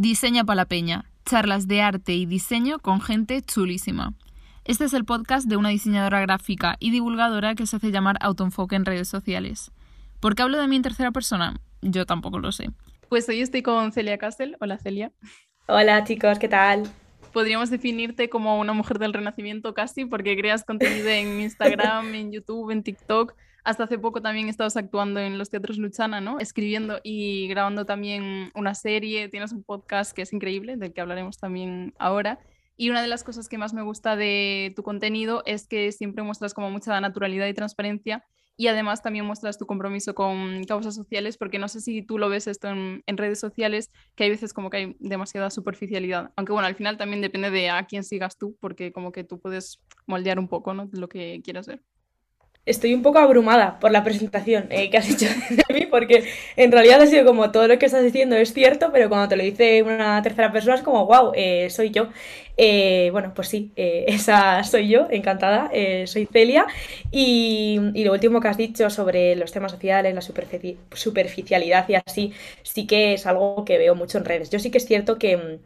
Diseña para la Peña, charlas de arte y diseño con gente chulísima. Este es el podcast de una diseñadora gráfica y divulgadora que se hace llamar Autoenfoque en redes sociales. ¿Por qué hablo de mí en tercera persona? Yo tampoco lo sé. Pues hoy estoy con Celia Castel. Hola Celia. Hola chicos, ¿qué tal? Podríamos definirte como una mujer del renacimiento casi porque creas contenido en Instagram, en YouTube, en TikTok hasta hace poco también estabas actuando en los teatros Luchana, ¿no? Escribiendo y grabando también una serie, tienes un podcast que es increíble, del que hablaremos también ahora. Y una de las cosas que más me gusta de tu contenido es que siempre muestras como mucha naturalidad y transparencia y además también muestras tu compromiso con causas sociales, porque no sé si tú lo ves esto en, redes sociales, que hay veces como que hay demasiada superficialidad, aunque bueno, al final también depende de a quién sigas tú, porque como que tú puedes moldear un poco ¿no? lo que quieras ver estoy un poco abrumada por la presentación eh, que has hecho de mí, porque en realidad ha sido como todo lo que estás diciendo es cierto, pero cuando te lo dice una tercera persona es como, wow, eh, soy yo. Eh, bueno, pues sí, esa soy yo, encantada, soy Celia. Y, lo último que has dicho sobre los temas sociales, la superficialidad y así, sí que es algo que veo mucho en redes. Yo sí que es cierto que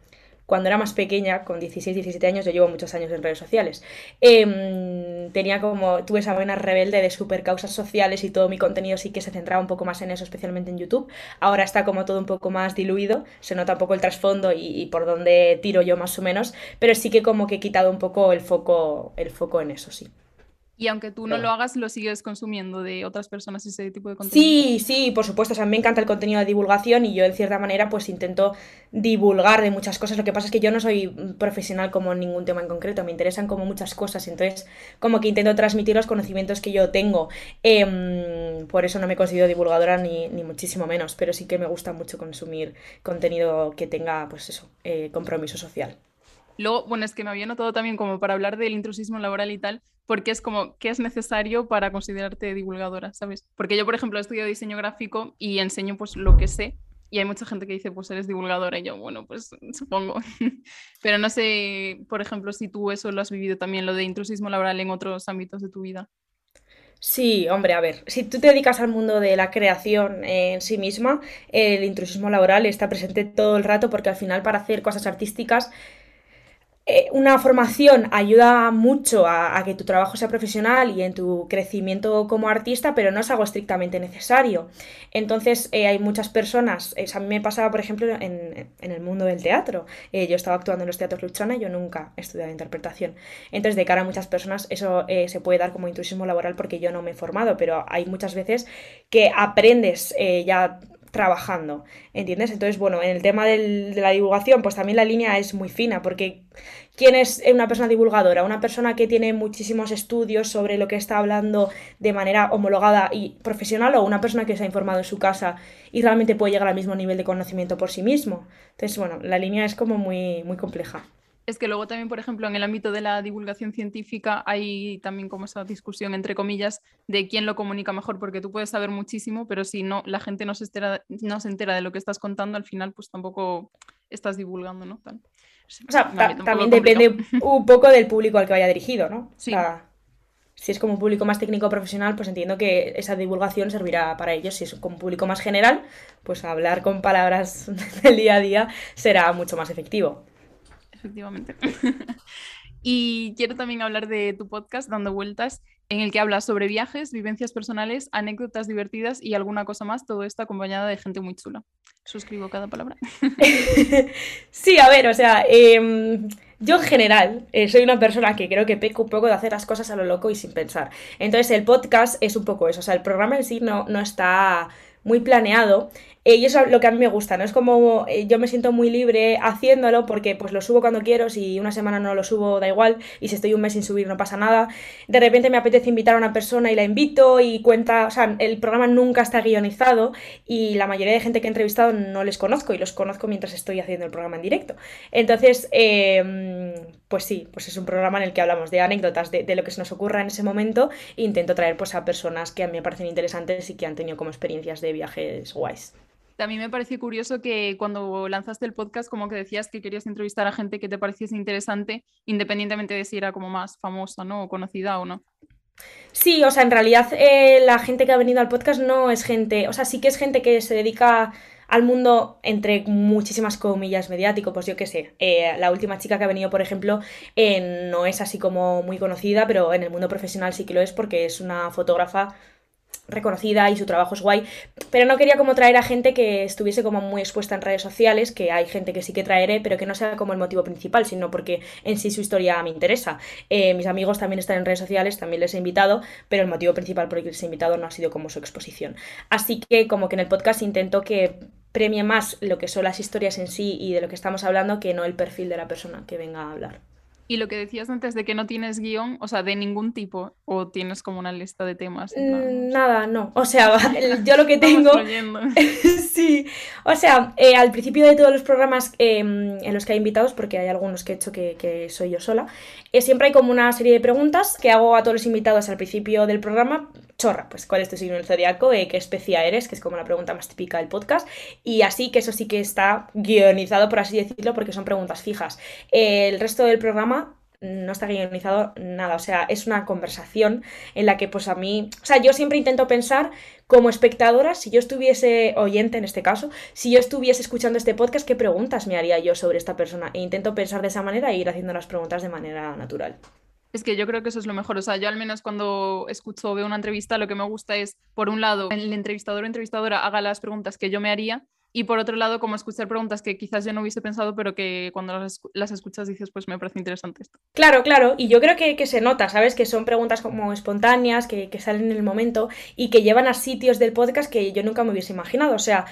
cuando era más pequeña, con 16, 17 años, yo llevo muchos años en redes sociales, em, tenía como, tuve esa buena rebelde de super causas sociales y todo mi contenido sí que se centraba un poco más en eso, especialmente en YouTube. Ahora está como todo un poco más diluido, se nota un poco el trasfondo y, por dónde tiro yo más o menos, pero sí que como que he quitado un poco el foco, el foco en eso, sí. Y aunque tú no lo hagas, lo sigues consumiendo de otras personas ese tipo de contenido. Sí, sí, por supuesto. O sea, me encanta el contenido de divulgación y yo, en cierta manera, pues intento divulgar de muchas cosas. Lo que pasa es que yo no soy profesional como en ningún tema en concreto. Me interesan como muchas cosas. Entonces, como que intento transmitir los conocimientos que yo tengo. Em, por eso no me considero divulgadora ni, ni, muchísimo menos. Pero sí que me gusta mucho consumir contenido que tenga, pues eso, eh, compromiso social. Luego, bueno, es que me había notado también como para hablar del intrusismo laboral y tal, porque es como, ¿qué es necesario para considerarte divulgadora, sabes? Porque yo, por ejemplo, he estudiado diseño gráfico y enseño pues lo que sé, y hay mucha gente que dice, pues eres divulgadora, y yo, bueno, pues supongo. Pero no sé, por ejemplo, si tú eso lo has vivido también, lo de intrusismo laboral en otros ámbitos de tu vida. Sí, hombre, a ver, si tú te dedicas al mundo de la creación en sí misma, el intrusismo laboral está presente todo el rato porque al final para hacer cosas artísticas eh, una formación ayuda mucho a, que tu trabajo sea profesional y en tu crecimiento como artista, pero no es algo estrictamente necesario. Entonces, eh, hay muchas personas, eh, a mí me pasaba, por ejemplo, en, el mundo del teatro. yo estaba actuando en los teatros Luchana y yo nunca he estudiado interpretación. Entonces, de cara a muchas personas, eso se puede dar como intrusismo laboral porque yo no me he formado, pero hay muchas veces que aprendes ya trabajando, ¿entiendes? Entonces, bueno, en el tema de la divulgación, pues también la línea es muy fina, porque ¿quién es una persona divulgadora? Una persona que tiene muchísimos estudios sobre lo que está hablando de manera homologada y profesional o una persona que se ha informado en su casa y realmente puede llegar al mismo nivel de conocimiento por sí mismo. Entonces, bueno, la línea es como muy, muy compleja. Es que luego también, por ejemplo, en el ámbito de la divulgación científica hay también como esa discusión, entre comillas, de quién lo comunica mejor, porque tú puedes saber muchísimo, pero si no, la gente no se, entera, no se entera de lo que estás contando, al final pues tampoco estás divulgando, ¿no? O sea, también depende un poco del público al que vaya dirigido, ¿no? Sí. si es como un público más técnico profesional, pues entiendo que esa divulgación servirá para ellos. Si es como un público más general, pues hablar con palabras del día a día será mucho más efectivo efectivamente. y quiero también hablar de tu podcast, Dando Vueltas, en el que hablas sobre viajes, vivencias personales, anécdotas divertidas y alguna cosa más, todo esto acompañada de gente muy chula. Suscribo cada palabra. sí, a ver, o sea, em, yo en general eh, soy una persona que creo que peco un poco de hacer las cosas a lo loco y sin pensar. Entonces el podcast es un poco eso, o sea, el programa en sí no, no está muy planeado y eso es lo que a mí me gusta, ¿no? Es como eh, yo me siento muy libre haciéndolo porque pues lo subo cuando quiero, si una semana no lo subo da igual y si estoy un mes sin subir no pasa nada. De repente me apetece invitar a una persona y la invito y cuenta, o sea, el programa nunca está guionizado y la mayoría de gente que he entrevistado no les conozco y los conozco mientras estoy haciendo el programa en directo. Entonces, em, pues sí, pues es un programa en el que hablamos de anécdotas, de, de, lo que se nos ocurra en ese momento e intento traer pues a personas que a mí me parecen interesantes y que han tenido como experiencias de viajes guays. También me pareció curioso que cuando lanzaste el podcast, como que decías que querías entrevistar a gente que te pareciese interesante, independientemente de si era como más famosa, ¿no? O conocida o no. Sí, o sea, en realidad eh, la gente que ha venido al podcast no es gente, o sea, sí que es gente que se dedica al mundo, entre muchísimas comillas, mediático, pues yo qué sé, eh, la última chica que ha venido, por ejemplo, no es así como muy conocida, pero en el mundo profesional sí que lo es porque es una fotógrafa reconocida y su trabajo es guay, pero no quería como traer a gente que estuviese como muy expuesta en redes sociales, que hay gente que sí que traeré, pero que no sea como el motivo principal, sino porque en sí su historia me interesa. Eh, mis amigos también están en redes sociales, también les he invitado, pero el motivo principal por el que les he invitado no ha sido como su exposición. Así que como que en el podcast intento que premie más lo que son las historias en sí y de lo que estamos hablando que no el perfil de la persona que venga a hablar. Y lo que decías antes de que no tienes guion, o sea, de ningún tipo, o tienes como una lista de temas. Mm, nada, no. O sea, yo lo que tengo. sí. O sea, eh, al principio de todos los programas em, en los que hay invitados, porque hay algunos que he hecho que, soy yo sola, eh, siempre hay como una serie de preguntas que hago a todos los invitados al principio del programa. Chorra, pues cuál es tu signo del zodiaco, eh, qué especia eres, que es como la pregunta más típica del podcast. Y así que eso sí que está guionizado, por así decirlo, porque son preguntas fijas. el resto del programa no está guionizado nada, o sea, es una conversación en la que pues a mí, o sea, yo siempre intento pensar como espectadora, si yo estuviese oyente en este caso, si yo estuviese escuchando este podcast, ¿qué preguntas me haría yo sobre esta persona? E intento pensar de esa manera e ir haciendo las preguntas de manera natural. Es que yo creo que eso es lo mejor. O sea, yo al menos cuando escucho o veo una entrevista, lo que me gusta es, por un lado, el entrevistador o entrevistadora haga las preguntas que yo me haría y por otro lado, como escuchar preguntas que quizás yo no hubiese pensado, pero que cuando las, escuchas dices, pues me parece interesante esto. Claro, claro, y yo creo que, se nota, ¿sabes? Que son preguntas como espontáneas, que, salen en el momento y que llevan a sitios del podcast que yo nunca me hubiese imaginado. O sea,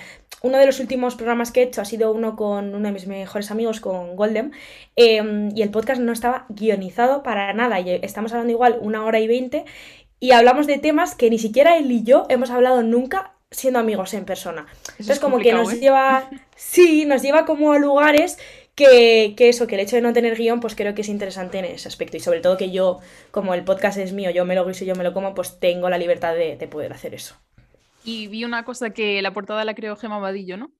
uno de los últimos programas que he hecho ha sido uno con uno de mis mejores amigos, con Golden, em, y el podcast no estaba guionizado para nada. Y estamos hablando igual una hora y veinte y hablamos de temas que ni siquiera él y yo hemos hablado nunca siendo amigos en persona. Entonces, como que nos ¿eh? lleva, sí, nos lleva como a lugares que, eso, que el hecho de no tener guion, pues creo que es interesante en ese aspecto. Y sobre todo que yo, como el podcast es mío, yo me lo guiso y yo me lo como, pues tengo la libertad de, de poder hacer eso. Y vi una cosa que la portada la creó Gema Vadillo, ¿no?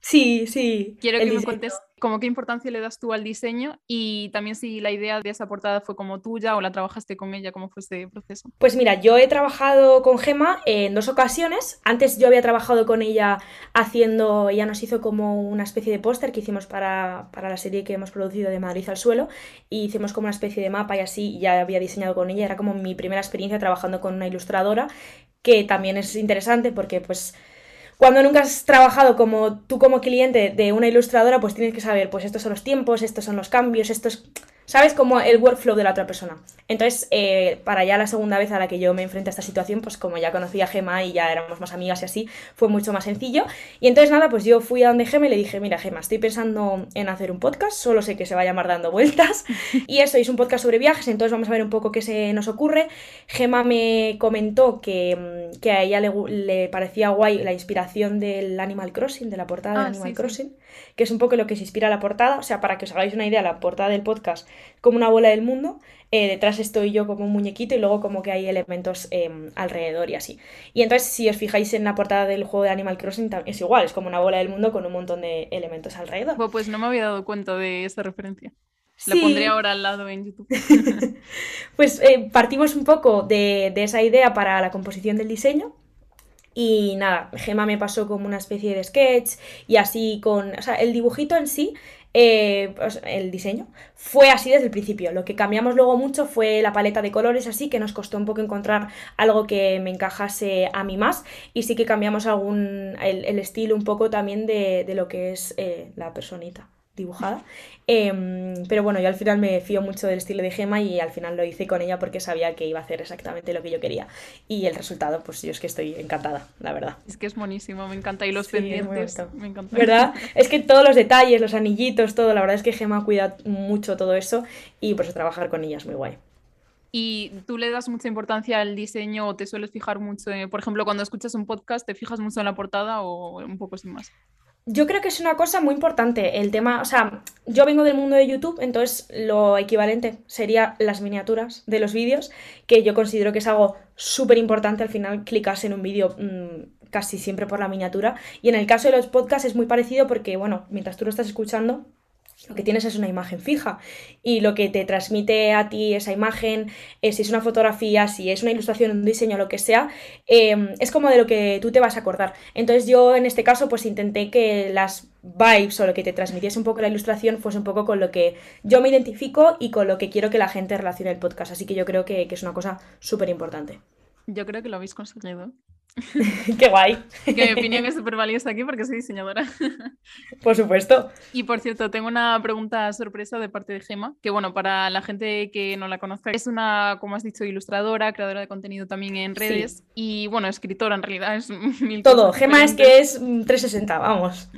Sí, sí. Quiero que me cuentes como qué importancia le das tú al diseño y también si la idea de esa portada fue como tuya o la trabajaste con ella, cómo fue ese proceso. Pues mira, yo he trabajado con Gema en dos ocasiones. Antes yo había trabajado con ella haciendo, ella nos hizo como una especie de póster que hicimos para, para, la serie que hemos producido de Madrid al suelo y hicimos como una especie de mapa y así ya había diseñado con ella. Era como mi primera experiencia trabajando con una ilustradora que también es interesante porque pues cuando nunca has trabajado como tú como cliente de una ilustradora, pues tienes que saber, pues estos son los tiempos, estos son los cambios, estos ¿sabes? Como el workflow de la otra persona. Entonces, eh, para ya la segunda vez a la que yo me enfrenté a esta situación, pues como ya conocía a Gema y ya éramos más amigas y así, fue mucho más sencillo. Y entonces, nada, pues yo fui a donde Gema y le dije, mira, Gema, estoy pensando en hacer un podcast, solo sé que se va a llamar Dando Vueltas. Y eso, es un podcast sobre viajes, entonces vamos a ver un poco qué se nos ocurre. Gema me comentó que, mm, que a ella le, parecía guay la inspiración del Animal Crossing, de la portada de ah, Animal Crossing, que es un poco lo que se inspira la portada. O sea, para que os hagáis una idea, la portada del podcast como una bola del mundo. Eh, detrás estoy yo como un muñequito y luego como que hay elementos em, alrededor y así. Y entonces si os fijáis en la portada del juego de Animal Crossing es igual, es como una bola del mundo con un montón de elementos alrededor. pues no me había dado cuenta de esa referencia. La pondré ahora al lado en YouTube. pues eh, partimos un poco de, de esa idea para la composición del diseño. Y nada, Gema me pasó como una especie de sketch y así con... O sea, el dibujito en sí eh, pues, el diseño fue así desde el principio. Lo que cambiamos luego mucho fue la paleta de colores, así que nos costó un poco encontrar algo que me encajase a mí más. Y sí que cambiamos algún el, estilo un poco también de, lo que es eh, la personita dibujada. Em, pero bueno, yo al final me fío mucho del estilo de Gema y al final lo hice con ella porque sabía que iba a hacer exactamente lo que yo quería. Y el resultado, pues yo es que estoy encantada, la verdad. Es que es buenísimo, me encanta. Y los pendientes, me encanta. ¿Verdad? Es que todos los detalles, los anillitos, todo, la verdad es que Gema cuida mucho todo eso y por eso trabajar con ella es muy guay. ¿Y tú le das mucha importancia al diseño o te sueles fijar mucho, por ejemplo, cuando escuchas un podcast, te fijas mucho en la portada o un poco sin más? Yo creo que es una cosa muy importante el tema, o sea, yo vengo del mundo de YouTube, entonces lo equivalente sería las miniaturas de los vídeos, que yo considero que es algo súper importante al final clicas en un vídeo mm, casi siempre por la miniatura. Y en el caso de los podcasts es muy parecido porque, bueno, mientras tú lo estás escuchando, lo que tienes es una imagen fija y lo que te transmite a ti esa imagen, eh, si es una fotografía, si es una ilustración, un diseño, lo que sea, em, es como de lo que tú te vas a acordar. Entonces yo en este caso pues intenté que las vibes o lo que te transmitiese un poco la ilustración fuese un poco con lo que yo me identifico y con lo que quiero que la gente relacione el podcast. Así que yo creo que, que es una cosa súper importante. Yo creo que lo habéis conseguido. Qué guay. Que mi opinión es súper valiosa aquí porque soy diseñadora. Por supuesto. Y por cierto, tengo una pregunta sorpresa de parte de Gema, que bueno, para la gente que no la conozca, es una, como has dicho, ilustradora, creadora de contenido también en redes y bueno, escritora en realidad, es mil Todo, Gema es que es 360, vamos.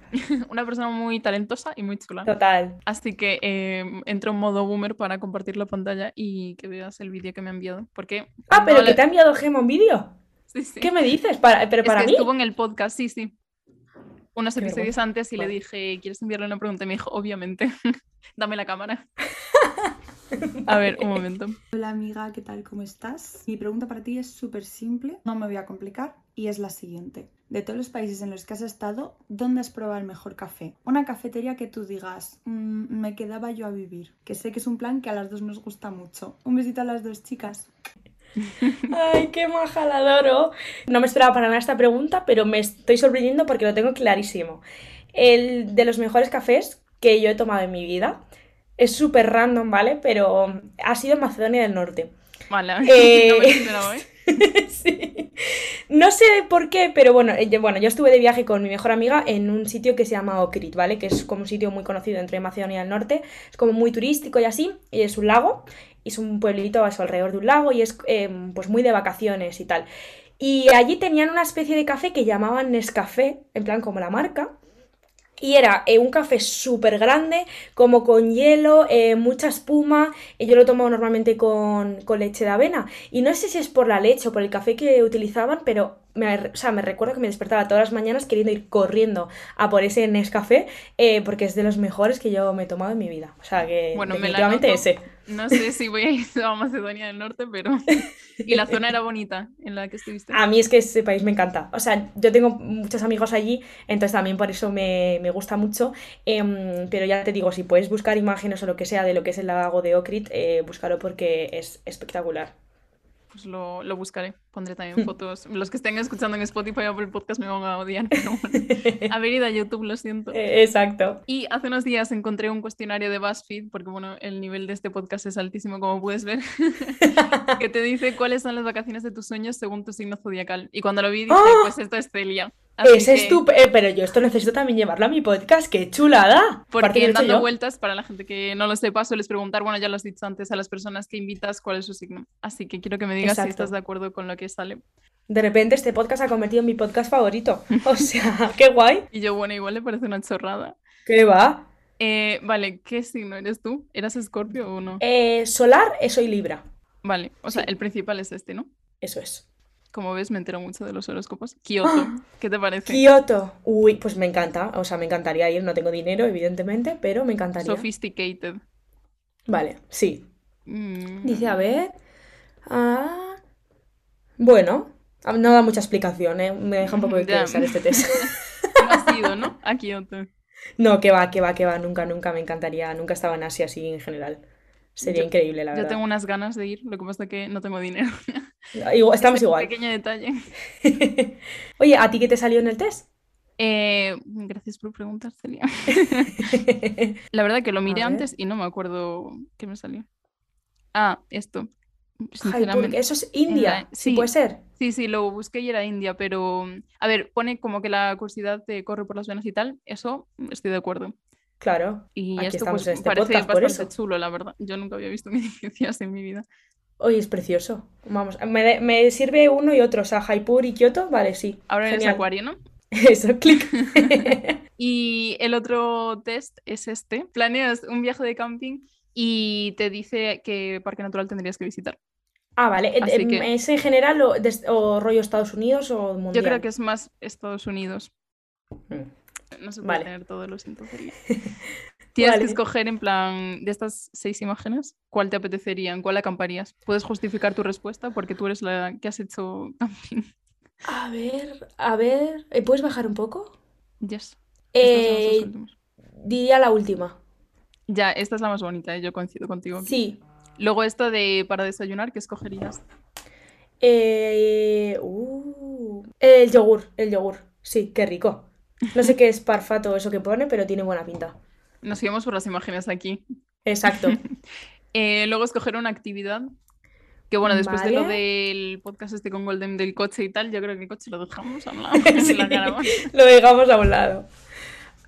una persona muy talentosa y muy chula. Total. Así que eh, entro en modo boomer para compartir la pantalla y que veas el vídeo que me ha enviado. Porque ah, pero que te ha enviado Gema un vídeo. ¿Qué me dices? Para, pero para mí. Estuvo en el podcast, sí, sí. Unos episodios antes y le dije, ¿quieres enviarle una pregunta? Y me dijo, obviamente, dame la cámara. A ver, un momento. Hola amiga, ¿qué tal? ¿Cómo estás? Mi pregunta para ti es súper simple, no me voy a complicar y es la siguiente. De todos los países en los que has estado, ¿dónde has probado el mejor café? Una cafetería que tú digas, mm, me quedaba yo a vivir, que sé que es un plan que a las dos nos gusta mucho. Un besito a las dos chicas. Ay, qué maja, la adoro. No me esperaba para nada esta pregunta, pero me estoy sorprendiendo porque lo tengo clarísimo. El de los mejores cafés que yo he tomado en mi vida es súper random, ¿vale? Pero ha sido en Macedonia del Norte. Vale, eh... no me No sé por qué, pero bueno, eh, yo, bueno, yo estuve de viaje con mi mejor amiga en un sitio que se llama Okrit, ¿vale? Que es como un sitio muy conocido entre Macedonia del Norte. Es como muy turístico y así, y es un lago es un pueblito a su alrededor de un lago y es em, pues muy de vacaciones y tal. Y allí tenían una especie de café que llamaban Nescafé, en plan como la marca. Y era eh, un café súper grande, como con hielo, eh, mucha espuma. Y yo lo tomo normalmente con, con, leche de avena. Y no sé si es por la leche o por el café que utilizaban, pero me, o sea, me recuerdo que me despertaba todas las mañanas queriendo ir corriendo a por ese Nescafé, eh, porque es de los mejores que yo me he tomado en mi vida. O sea, que bueno, definitivamente ese. No sé si voy a ir a Macedonia del Norte, pero... y la zona era bonita en la que estuviste. A mí es que ese país me encanta. O sea, yo tengo muchos amigos allí, entonces también por eso me, me gusta mucho. Em, pero ya te digo, si puedes buscar imágenes o lo que sea de lo que es el lago de Okrit, eh, búscalo porque es espectacular pues lo, lo, buscaré. Pondré también fotos. Los que estén escuchando en Spotify o por el podcast me van a odiar, pero bueno. Haber ido a YouTube, lo siento. Eh, exacto. Y hace unos días encontré un cuestionario de BuzzFeed, porque bueno, el nivel de este podcast es altísimo, como puedes ver, que te dice cuáles son las vacaciones de tus sueños según tu signo zodiacal. Y cuando lo vi dije, ¡Ah! pues esto es Celia. Es estupendo, eh, pero yo esto necesito también llevarlo a mi podcast, qué chulada. Porque dando vueltas, para la gente que no lo sepa, sueles preguntar, bueno, ya lo has dicho antes, a las personas que invitas cuál es su signo. Así que quiero que me digas si estás de acuerdo con lo que sale. De repente este podcast ha convertido en mi podcast favorito. O sea, qué guay. Y yo, bueno, igual le parece una chorrada. ¿Qué va? Eh, vale, ¿qué signo eres tú? ¿Eras Escorpio o no? Eh, solar, eh, soy Libra. Vale, o sea, el principal es este, ¿no? Eso es. Como ves, me entero mucho de los horóscopos. Kioto, ¿qué te parece? Kioto, uy, pues me encanta. O sea, me encantaría ir. No tengo dinero, evidentemente, pero me encantaría. Sophisticated. Vale, sí. Mm. Dice, a ver. Ah. Bueno, no da mucha explicación, ¿eh? Me deja un poco de pensar este test. no ha sido, ¿no? A Kioto. No, que va, que va, que va. Nunca, nunca me encantaría. Nunca estaba en Asia así en general. Sería increíble, la verdad. Yo tengo unas ganas de ir, lo que pasa es que no tengo dinero. Estamos igual. pequeño detalle. Oye, ¿a ti qué te salió en el test? Eh, gracias por preguntar, Celia. la verdad que lo miré antes y no me acuerdo qué me salió. Ah, esto. Sinceramente. eso es India, sí, puede ser. Sí, sí, lo busqué y era India, pero a ver, pone como que la curiosidad te corre por las venas y tal, eso estoy de acuerdo. Claro. Y esto pues, este parece bastante chulo, la verdad. Yo nunca había visto un edificio así en mi vida. Oye, es precioso. Vamos, me, me, sirve uno y otro, o sea, Jaipur y Kioto, vale, sí. Ahora eres acuario, ¿no? Eso, clic. y el otro test es este. Planeas un viaje de camping y te dice qué parque natural tendrías que visitar. Ah, vale. ¿Es en general o, rollo Estados Unidos o mundial? Yo creo que es más Estados Unidos. Mm. No se puede tener todos los entonces. Tienes que escoger en plan de estas seis imágenes, ¿cuál te apetecería? cuál acamparías? Puedes justificar tu respuesta porque tú eres la que has hecho camping. A ver, a ver, ¿eh, ¿puedes bajar un poco? Yes. Eh, diría la última. Ya, esta es la más bonita, ¿eh? yo coincido contigo. Sí. Luego esto de para desayunar, ¿qué escogerías? Eh, uh, el yogur, el yogur. Sí, qué rico. No sé qué es parfato eso que pone, pero tiene buena pinta. Nos íbamos por las imágenes aquí. Exacto. Eh, luego escoger una actividad. Que bueno, después de lo del podcast este con Golden del coche y tal, yo creo que el coche lo dejamos a un lado, Sí. Lo dejamos a un lado.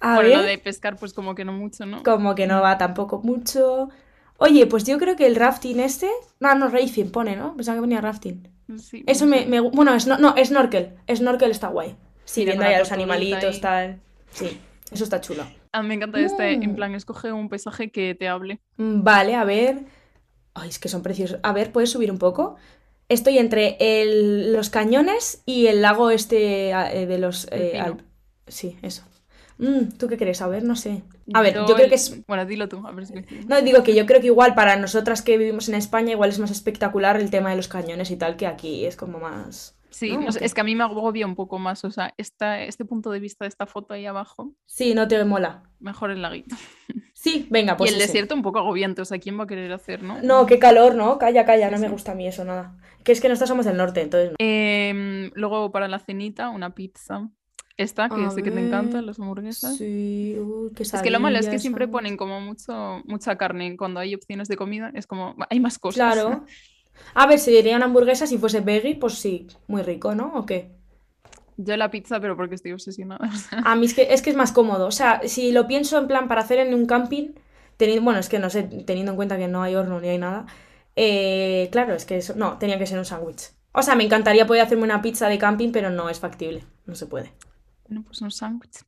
A Bueno, ver, lo de pescar, pues como que no mucho, ¿no? como que no va tampoco mucho. Oye, pues yo creo que el rafting este. No, no, racing pone, ¿no? Pensaba que venía rafting. Sí, Eso me, Bueno, es, no, no, snorkel. Snorkel está guay. Sí, viendo ahí a los animalitos, ahí. tal. Sí, eso está chulo. A mí me encanta este, en Mm. plan, escoge un paisaje que te hable. Mm, Vale, a ver. Ay, es que son preciosos. A ver, ¿puedes subir un poco? Estoy entre el- los cañones y el lago este eh, de los... Eh, Sí, eso. Mm, ¿tú qué crees? A ver, no sé. A ver, yo creo el- que es... Bueno, dilo tú, a ver si. No, digo que yo creo que igual para nosotras que vivimos en España, igual es más espectacular el tema de los cañones y tal, que aquí es como más... Sí, ¿no? no sé, ¿O qué? es que a mí me agobia un poco más, o sea, esta, este punto de vista de esta foto ahí abajo, Sí, no te mola. mejor el laguito. Sí, venga, pues y el ese. desierto un poco agobiante, o sea, ¿quién va a querer hacer, no? No, qué calor, ¿no? Calla, calla, no Sí, me gusta a mí eso, nada. Que es que nosotros somos del norte, entonces no. Em, luego para la cenita, una pizza. Esta, que A sé que te encantan, las hamburguesas. Sí, uy, Es que lo malo es que siempre ponen como mucho, mucha carne cuando hay opciones de comida, es como, hay más cosas. Claro. A ver, si diría una hamburguesa, si fuese veggie, pues sí, muy rico, ¿no? ¿O qué? Yo la pizza, pero porque estoy obsesionada. A mí es que, es que es más cómodo. O sea, si lo pienso en plan para hacer en un camping, teniendo, bueno, es que no sé, teniendo en cuenta que no hay horno ni hay nada, eh, claro, es que eso, no, tenía que ser un sándwich. O sea, me encantaría poder hacerme una pizza de camping, pero no es factible, no se puede. Bueno, pues un sándwich.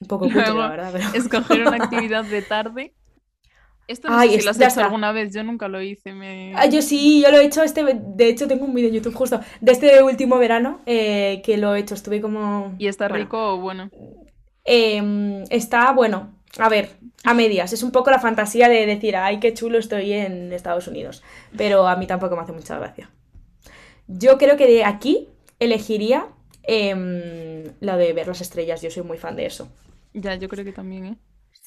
Un poco cutre, la verdad, pero... Escoger una actividad de tarde. Esto no Ay, sé si es- lo has hecho está. alguna vez, yo nunca lo hice. Me... Ah, yo sí, yo lo he hecho este, de hecho tengo un vídeo en YouTube justo de este último verano eh, que lo he hecho, estuve como... ¿Y está bueno, rico o bueno? em, está bueno, a ver, a medias, es un poco la fantasía de decir, ay, qué chulo estoy en Estados Unidos, pero a mí tampoco me hace mucha gracia. Yo creo que de aquí elegiría em, lo de ver las estrellas, yo soy muy fan de eso. Ya, yo creo que también, ¿eh?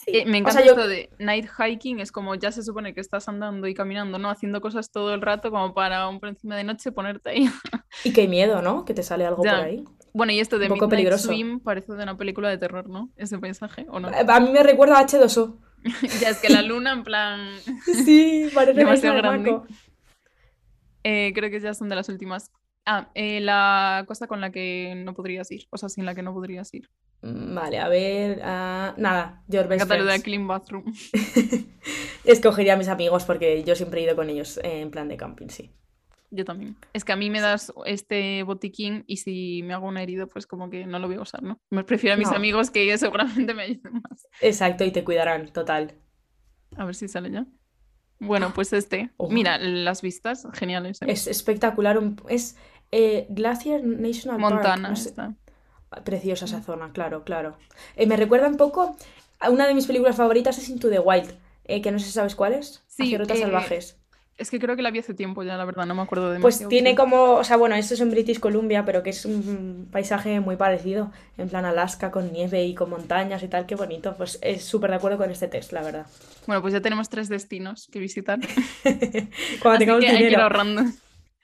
Sí. Eh, me O encanta yo- esto de night hiking, es como ya se supone que estás andando y caminando, ¿no? Haciendo cosas todo el rato como para un por encima de noche ponerte ahí. Y qué miedo, ¿no? Que te sale algo Ya. por ahí. Bueno, y esto de Un poco Midnight peligroso. Swim parece de una película de terror, ¿no? Ese paisaje, ¿o no? A mí me recuerda a H2O. Ya es que la luna, en plan, Sí, parece Demasiado grande. Eh, creo que ya son de las últimas. Ah, eh, la cosa con la que no podrías ir, o sea, sin la que no podrías ir. Mm, Vale, a ver. ah, nada, Your Best de. Clean Bathroom. Escogería a mis amigos porque yo siempre he ido con ellos eh, en plan de camping, sí. Yo también. Es que a mí me das este botiquín y si me hago una herida, pues como que no lo voy a usar, ¿no? Me prefiero a mis No. amigos que seguramente me ayuden más. Exacto, y te cuidarán, total. A ver si sale ya. Bueno, pues este. Ojo. Mira, las vistas, geniales. ¿eh? Es espectacular. Es eh, Glacier National Park. Montana no sé- está. Preciosa esa zona, claro, claro. Eh, me recuerda un poco a una de mis películas favoritas es Into the Wild, eh, que no sé si sabes cuál es. Sí, rutas salvajes. Es que creo que la vi hace tiempo ya, la verdad, no me acuerdo de Pues tiene como, o sea, bueno, esto es en British Columbia, pero que es un paisaje muy parecido, en plan Alaska, con nieve y con montañas y tal, qué bonito. Pues es súper de acuerdo con este test, la verdad. Bueno, pues ya tenemos tres destinos que visitar. Cuando Así tengamos que hay que ir ahorrando.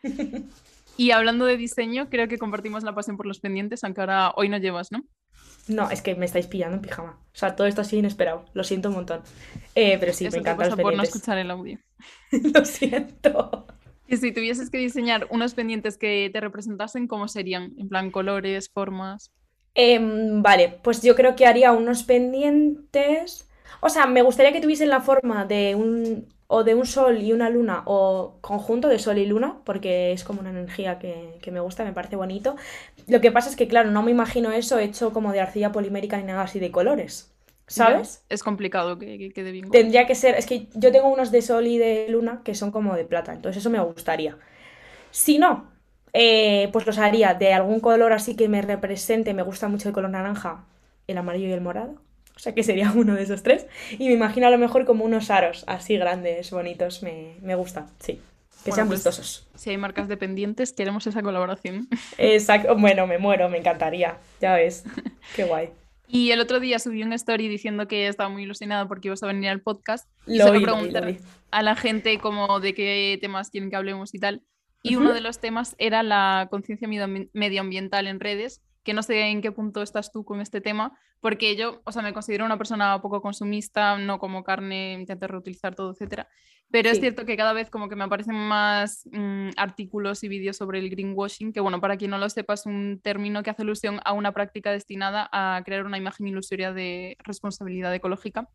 Y hablando de diseño, creo que compartimos la pasión por los pendientes, aunque ahora hoy no llevas, ¿no? No, es que me estáis pillando en pijama. O sea, todo esto así inesperado. Lo siento un montón. Eh, pero sí, Eso me encantan los pasa por no pendientes. escuchar el audio. Lo siento. Y si tuvieses que diseñar unos pendientes que te representasen, ¿cómo serían? En plan, colores, formas. Em, vale, pues yo creo que haría unos pendientes. O sea, me gustaría que tuviesen la forma de un o de un sol y una luna o conjunto de sol y luna, porque es como una energía que, que me gusta, me parece bonito. Lo que pasa es que, claro, no me imagino eso hecho como de arcilla polimérica ni nada así de colores, ¿sabes? Ya, Es complicado que, con Tendría que ser, es que yo tengo unos de sol y de luna que son como de plata, entonces eso me gustaría. Si no, eh, pues los haría de algún color así que me represente, me gusta mucho el color naranja, el amarillo y el morado, o sea que sería uno de esos tres. Y me imagino a lo mejor como unos aros así grandes, bonitos, me, me gusta, sí. Que Bueno, sean pues- vistosos. Si hay marcas de pendientes, queremos esa colaboración. Exacto, bueno, me muero, me encantaría, ya ves, qué guay. Y el otro día subí un story diciendo que estaba muy ilusionado porque ibas a venir al podcast. Y Lo se lo vi, lo vi, lo preguntar a la gente como de qué temas quieren que hablemos y tal. Y uno de los temas era la conciencia medio- medioambiental en redes, que no sé en qué punto estás tú con este tema, porque yo, o sea, me considero una persona poco consumista, no como carne, intento reutilizar todo, etcétera. Pero es cierto que cada vez como que me aparecen más mm, artículos y vídeos sobre el greenwashing, que bueno, para quien no lo sepa es un término que hace alusión a una práctica destinada a crear una imagen ilusoria de responsabilidad ecológica.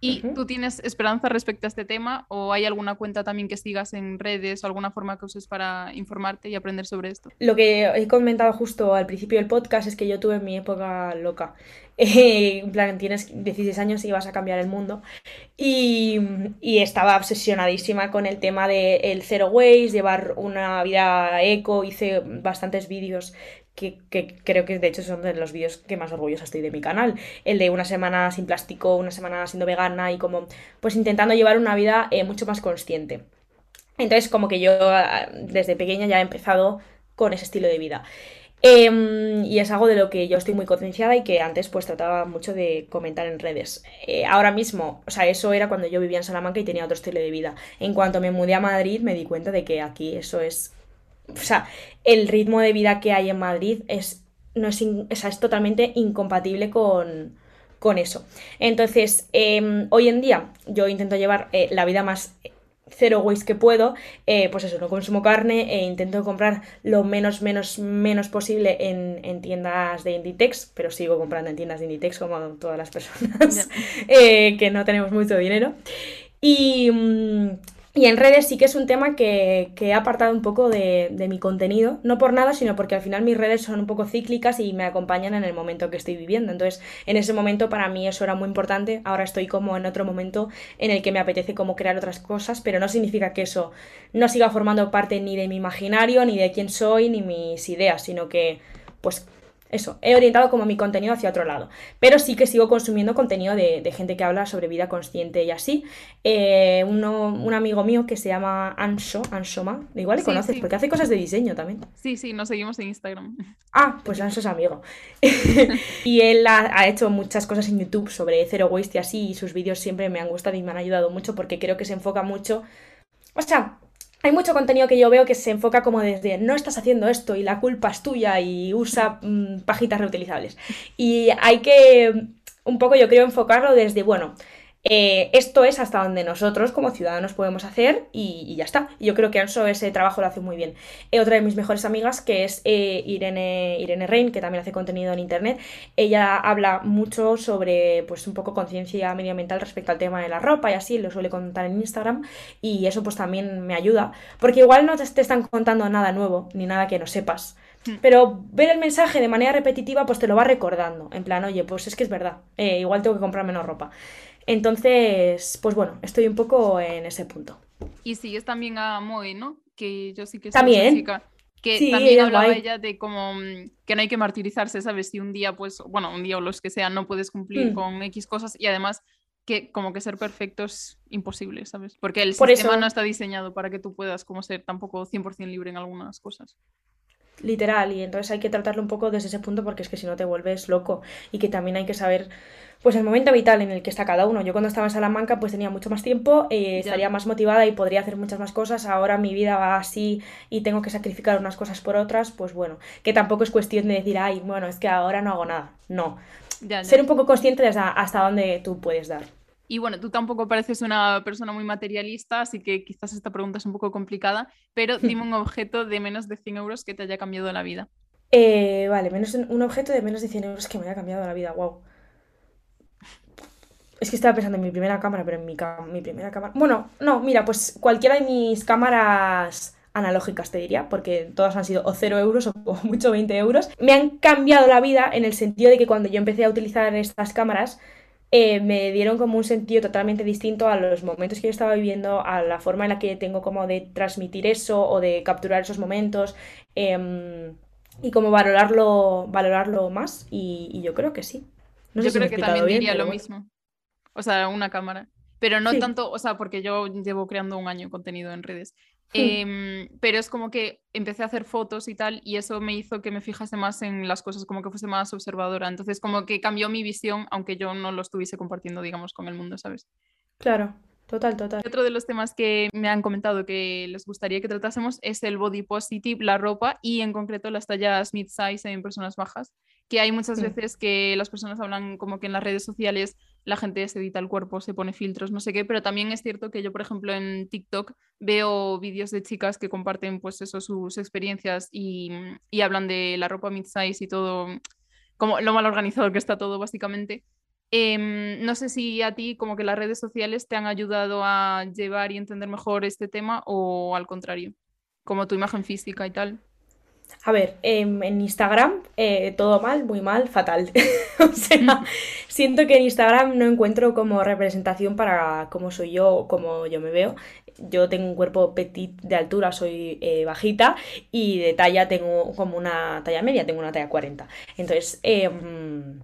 ¿Y tú tienes esperanza respecto a este tema o hay alguna cuenta también que sigas en redes o alguna forma que uses para informarte y aprender sobre esto? Lo que he comentado justo al principio del podcast es que yo tuve mi época loca. Eh, en plan, tienes 16 años y vas a cambiar el mundo. Y, y estaba obsesionadísima con el tema del zero waste, llevar una vida eco. Hice bastantes vídeos que, creo que de hecho son de los vídeos que más orgullosa estoy de mi canal. El de una semana sin plástico, una semana siendo vegana y como pues intentando llevar una vida eh, mucho más consciente. Entonces como que yo ah, desde pequeña ya he empezado con ese estilo de vida. Em, y es algo de lo que yo estoy muy concienciada y que antes pues trataba mucho de comentar en redes. Eh, ahora mismo, o sea, eso era cuando yo vivía en Salamanca y tenía otro estilo de vida. En cuanto me mudé a Madrid me di cuenta de que aquí eso es... O sea, el ritmo de vida que hay en Madrid es, no es, in- o sea, es totalmente incompatible con, con eso. Entonces, em, hoy en día yo intento llevar eh, la vida más cero waste que puedo, eh, pues eso, no consumo carne e intento comprar lo menos, menos, menos posible en, en tiendas de Inditex, pero sigo comprando en tiendas de Inditex como todas las personas eh, que no tenemos mucho dinero. Y, mm, y en redes sí que es un tema que, que he apartado un poco de, de mi contenido, no por nada, sino porque al final mis redes son un poco cíclicas y me acompañan en el momento que estoy viviendo. Entonces, en ese momento para mí eso era muy importante. Ahora estoy como en otro momento en el que me apetece como crear otras cosas, pero no significa que eso no siga formando parte ni de mi imaginario, ni de quién soy, ni mis ideas, sino que, pues, eso, he orientado como mi contenido hacia otro lado. Pero sí que sigo consumiendo contenido de, de gente que habla sobre vida consciente y así. Eh, uno- un amigo mío que se llama Ansho, Anshoma, igual le Sí, conoces, sí. porque hace cosas de diseño también. Sí, sí, nos seguimos en Instagram. Ah, pues Anso es amigo. y él ha, ha hecho muchas cosas en YouTube sobre Zero Waste y así, y sus vídeos siempre me han gustado y me han ayudado mucho porque creo que se enfoca mucho. O sea, hay mucho contenido que yo veo que se enfoca como desde no estás haciendo esto y la culpa es tuya y usa mm, pajitas reutilizables. Y hay que mm, un poco, yo creo, enfocarlo desde, bueno, eh, esto es hasta donde nosotros como ciudadanos podemos hacer y, y ya está. Y yo creo que Anso ese trabajo lo hace muy bien. Eh, otra de mis mejores amigas, que es eh, Irene, Irene Rein, que también hace contenido en internet, ella habla mucho sobre pues un poco conciencia medioambiental respecto al tema de la ropa y así, lo suele contar en Instagram y eso pues también me ayuda, porque igual no te, te están contando nada nuevo ni nada que no sepas. Hmm. Pero ver el mensaje de manera repetitiva pues te lo va recordando, en plan, oye, pues es que es verdad, igual tengo que comprar menos ropa. Entonces, pues bueno, estoy un poco en ese punto. Y sigues también a Moe, ¿no? Que yo sí que soy También. chica. Que Sí, también hablaba guay. ella de como mm, que no hay que martirizarse, ¿sabes? Si un día, pues, bueno, un día o los que sean, no puedes cumplir Mm. con X cosas y además que como que ser perfecto es imposible, ¿sabes? Porque el Por sistema eso- no está diseñado para que tú puedas como ser tampoco 100% libre en algunas cosas. Literal, y entonces hay que tratarlo un poco desde ese punto porque es que si no te vuelves loco y que también hay que saber pues el momento vital en el que está cada uno. Yo cuando estaba en Salamanca pues tenía mucho más tiempo, eh, estaría más motivada y podría hacer muchas más cosas. Ahora mi vida va así y tengo que sacrificar unas cosas por otras, pues bueno, que tampoco es cuestión de decir, ay, bueno, es que ahora no hago nada. No, Ya, ya. ser un poco consciente de hasta, hasta dónde tú puedes dar. Y bueno, tú tampoco pareces una persona muy materialista, así que quizás esta pregunta es un poco complicada, pero dime un objeto de menos de 100 euros que te haya cambiado la vida. Eh, vale, menos un objeto de menos de 100 euros que me haya cambiado la vida, wow. Es que estaba pensando en mi primera cámara, pero en mi, primera cámara... Bueno, no, mira, pues cualquiera de mis cámaras analógicas te diría, porque todas han sido o 0 euros o como mucho 20 euros. Me han cambiado la vida en el sentido de que cuando yo empecé a utilizar estas cámaras, eh, me dieron como un sentido totalmente distinto a los momentos que yo estaba viviendo, a la forma en la que tengo como de transmitir eso o de capturar esos momentos. em, y como valorarlo, valorarlo más, y, y yo creo que sí. No yo creo que también bien, diría pero lo mismo. O sea, una cámara. Pero no Sí. tanto, o sea, porque yo llevo creando un año contenido en redes, Em, pero es como que empecé a hacer fotos y tal, y eso me hizo que me fijase más en las cosas, como que fuese más observadora. Entonces, como que cambió mi visión, aunque yo no lo estuviese compartiendo, digamos, con el mundo, ¿sabes? Claro, total, total. Otro de los temas que me han comentado que les gustaría que tratásemos es el body positive, la ropa y en concreto las tallas mid-size en personas bajas, que hay muchas veces que las personas hablan como que en las redes sociales la gente se edita el cuerpo, se pone filtros, no sé qué, pero también es cierto que yo, por ejemplo, en TikTok veo vídeos de chicas que comparten pues eso, sus experiencias y, y hablan de la ropa mid-size y todo, como lo mal organizado que está todo básicamente. Em, no sé si a ti como que las redes sociales te han ayudado a llevar y entender mejor este tema o al contrario, como tu imagen física y tal. A ver, em, en Instagram eh, todo mal, muy mal, fatal. o sea, siento que en Instagram no encuentro como representación para cómo soy yo o cómo yo me veo. Yo tengo un cuerpo petit de altura, soy eh, bajita y de talla tengo como una talla media, tengo una talla 40. Entonces, em,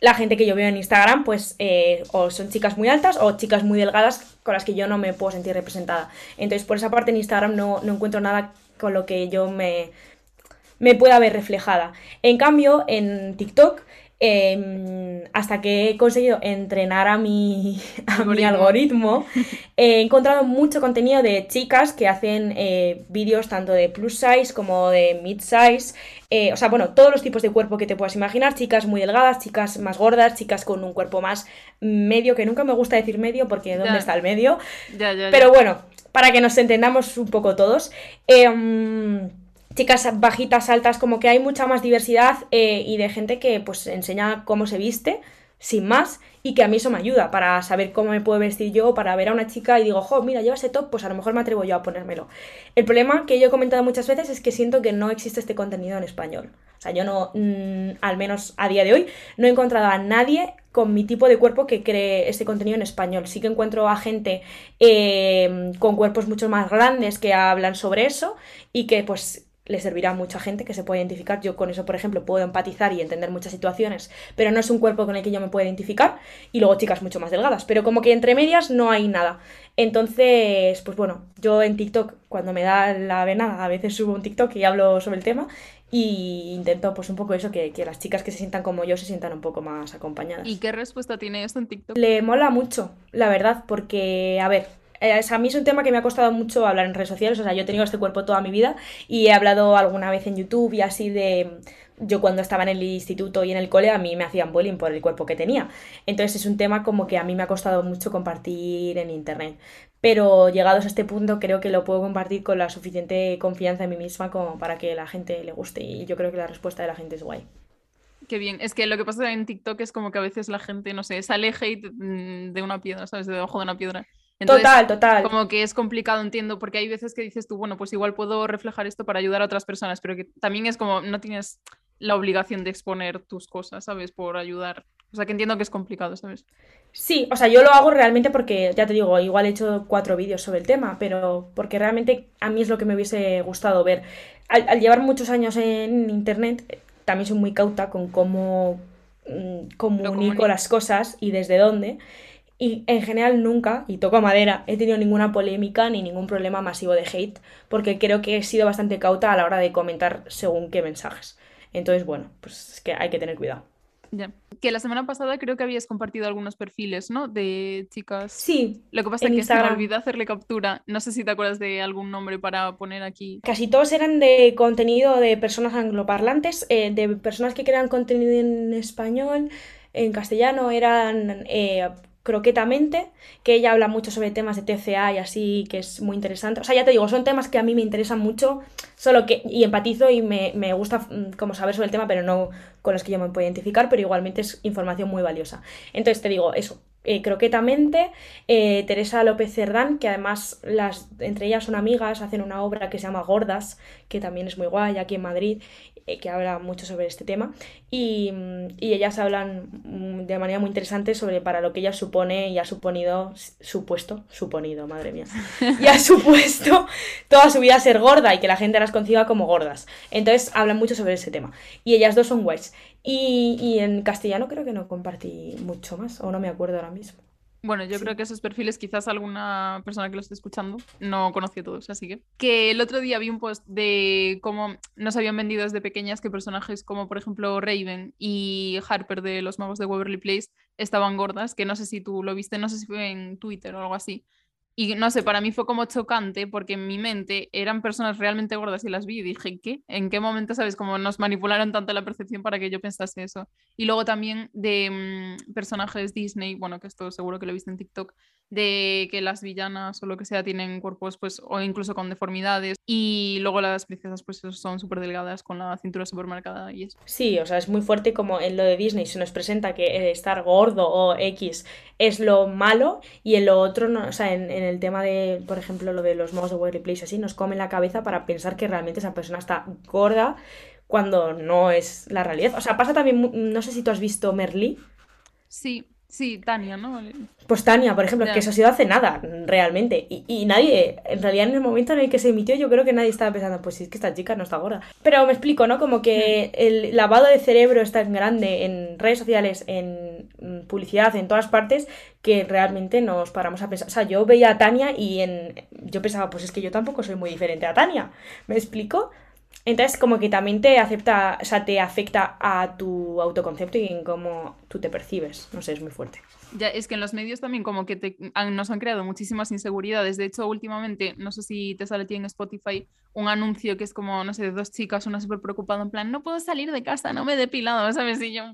la gente que yo veo en Instagram, pues eh, o son chicas muy altas o chicas muy delgadas con las que yo no me puedo sentir representada. Entonces, por esa parte en Instagram no, no encuentro nada con lo que yo me, me pueda ver reflejada. En cambio, en TikTok, eh, hasta que he conseguido entrenar a mi, a mi algoritmo, he encontrado mucho contenido de chicas que hacen eh, vídeos tanto de plus size como de mid size. Eh, o sea, bueno, todos los tipos de cuerpo que te puedas imaginar, chicas muy delgadas, chicas más gordas, chicas con un cuerpo más medio, que nunca me gusta decir medio porque ¿dónde Ya. está el medio? Ya, ya, ya. Pero bueno, para que nos entendamos un poco todos. em, chicas bajitas, altas, como que hay mucha más diversidad eh, y de gente que pues enseña cómo se viste, sin más, y que a mí eso me ayuda para saber cómo me puedo vestir yo, para ver a una chica y digo, jo, mira, lleva ese top, pues a lo mejor me atrevo yo a ponérmelo. El problema que yo he comentado muchas veces es que siento que no existe este contenido en español. O sea, yo no, mm, al menos a día de hoy, no he encontrado a nadie con mi tipo de cuerpo que cree este contenido en español. Sí que encuentro a gente eh, con cuerpos mucho más grandes que hablan sobre eso y que pues le servirá a mucha gente que se puede identificar. Yo con eso, por ejemplo, puedo empatizar y entender muchas situaciones, pero no es un cuerpo con el que yo me pueda identificar. Y luego chicas mucho más delgadas, pero como que entre medias no hay nada. Entonces, pues bueno, yo en TikTok, cuando me da la vena, a veces subo un TikTok y hablo sobre el tema y intento pues un poco eso, que, que las chicas que se sientan como yo se sientan un poco más acompañadas. ¿Y qué respuesta tiene esto en TikTok? Le mola mucho, la verdad, porque, a ver, eh, a mí es un tema que me ha costado mucho hablar en redes sociales, o sea, yo he tenido este cuerpo toda mi vida y he hablado alguna vez en YouTube y así de... Yo cuando estaba en el instituto y en el cole a mí me hacían bullying por el cuerpo que tenía. Entonces es un tema como que a mí me ha costado mucho compartir en internet. Pero llegados a este punto creo que lo puedo compartir con la suficiente confianza en mí misma como para que la gente le guste y yo creo que la respuesta de la gente es guay. Qué bien. Es que lo que pasa en TikTok es como que a veces la gente, no sé, sale hate mm, de una piedra, ¿sabes? De debajo de una piedra. Entonces, total, total. como que es complicado, entiendo, porque hay veces que dices tú, bueno, pues igual puedo reflejar esto para ayudar a otras personas, pero que también es como, no tienes la obligación de exponer tus cosas, ¿sabes? Por ayudar. O sea, que entiendo que es complicado, ¿sabes? Sí, o sea, yo lo hago realmente porque, ya te digo, igual he hecho cuatro vídeos sobre el tema, pero porque realmente a mí es lo que me hubiese gustado ver. Al, al llevar muchos años en internet, también soy muy cauta con cómo mm, comunico las cosas y desde dónde. Y en general nunca, y toco madera, he tenido ninguna polémica ni ningún problema masivo de hate, porque creo que he sido bastante cauta a la hora de comentar según qué mensajes. Entonces, bueno, pues es que hay que tener cuidado. Que la semana pasada creo que habías compartido algunos perfiles, ¿no? De chicas. Sí, Lo que pasa es que se me olvidó hacerle captura. No sé si te acuerdas de algún nombre para poner aquí. Casi todos eran de contenido de personas angloparlantes, eh, de personas que crean contenido en español, en castellano eran eh, Croquetamente, que ella habla mucho sobre temas de TCA y así, que es muy interesante. O sea, ya te digo, son temas que a mí me interesan mucho, solo que, y empatizo y me, me gusta mm, como saber sobre el tema, pero no con los que yo me puedo identificar, pero igualmente es información muy valiosa. Entonces te digo, eso, eh, Croquetamente, eh, Teresa López Cerdán, que además las, entre ellas son amigas, hacen una obra que se llama Gordas, que también es muy guay aquí en Madrid, eh, que habla mucho sobre este tema, y, mm, y ellas hablan mm, de manera muy interesante sobre para lo que ella supone y ha suponido, supuesto, suponido, madre mía, y ha supuesto toda su vida ser gorda y que la gente las conciba como gordas. Entonces hablan mucho sobre ese tema. Y ellas dos son guays. Y, y en castellano creo que no compartí mucho más, o no me acuerdo ahora mismo. Bueno, yo creo que esos perfiles quizás alguna persona que lo esté escuchando no conoció todos, así que... Que el otro día vi un post de cómo nos habían vendido desde pequeñas que personajes como por ejemplo Raven y Harper de Los Magos de Waverly Place estaban gordas, que no sé si tú lo viste, no sé si fue en Twitter o algo así. Y no sé, para mí fue como chocante porque en mi mente eran personas realmente gordas y las vi y dije, ¿qué? ¿En qué momento, sabes, cómo nos manipularon tanto la percepción para que yo pensase eso? Y luego también de mm, personajes Disney, bueno, que esto seguro que lo viste en TikTok, de que las villanas o lo que sea tienen cuerpos pues o incluso con deformidades y luego las princesas pues son súper delgadas con la cintura súper marcada y eso. Sí, o sea, es muy fuerte como en lo de Disney se nos presenta que eh, estar gordo o X es lo malo y en lo otro, no, o sea, en, el tema de, por ejemplo, lo de los modos de Weather Place así, nos comen la cabeza para pensar que realmente esa persona está gorda cuando no es la realidad. O sea, pasa también, no sé si tú has visto Merlí. Sí, Sí, Tania, ¿no? Pues Tania, por ejemplo, que eso ha sido hace nada, realmente. Y, nadie, en realidad en el momento en el que se emitió, yo creo que nadie estaba pensando, pues sí, es que esta chica no está gorda. Pero me explico, ¿no? Como que el lavado de cerebro está tan grande en redes sociales, en publicidad, en todas partes, que realmente nos paramos a pensar. O sea, yo veía a Tania y en... yo pensaba, pues es que yo tampoco soy muy diferente a Tania. ¿Me explico? Entonces, como que también te acepta, o sea, te afecta a tu autoconcepto y en cómo tú te percibes. No sé, es muy fuerte. Ya, es que en los medios también como que te, nos han creado muchísimas inseguridades. De hecho, últimamente, no sé si te sale a ti en Spotify un anuncio que es como, no sé, de dos chicas, una súper preocupada, en plan, no puedo salir de casa, no me he depilado, ¿sabes? Y yo,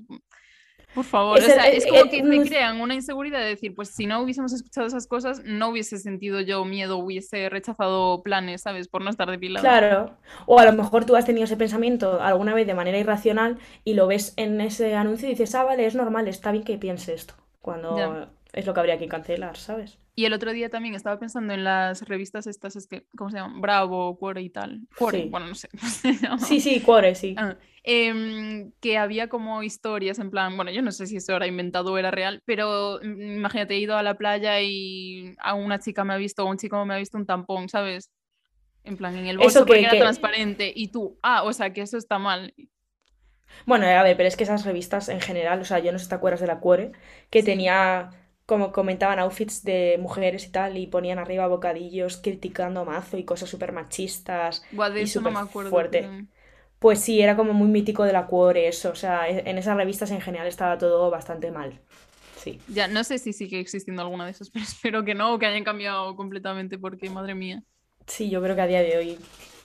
por favor, es, o sea, es como que te crean una inseguridad de decir, pues si no hubiésemos escuchado esas cosas, no hubiese sentido yo miedo, hubiese rechazado planes, ¿sabes? Por no estar depilado. Claro, o a lo mejor tú has tenido ese pensamiento alguna vez de manera irracional y lo ves en ese anuncio y dices, ah, vale, es normal, está bien que piense esto, cuando es lo que habría que cancelar, ¿sabes? Y el otro día también estaba pensando en las revistas estas, es que, ¿cómo se llaman? Bravo, Cuore y tal. Cuore, bueno, no sé. Sí, sí, Cuore, sí. Ah, em, que había como historias en plan, bueno, yo no sé si eso era inventado o era real, pero imagínate, he ido a la playa y a una chica me ha visto, o un chico me ha visto un tampón, ¿sabes? En plan, en el bolso porque era transparente y tú, ah, o sea, que eso está mal. Bueno, a ver, pero es que esas revistas en general, o sea, yo no sé si te acuerdas de la Cuore, que tenía como comentaban outfits de mujeres y tal, y ponían arriba bocadillos criticando a mazo y cosas súper machistas. y súper fuerte. Pues sí, era como muy mítico de la cuore eso. O sea, e, en esas revistas en general estaba todo bastante mal. Sí. Ya, no sé si sigue existiendo alguna de esas, pero espero que no, o que hayan cambiado completamente, porque madre mía. Sí, yo creo que a día de hoy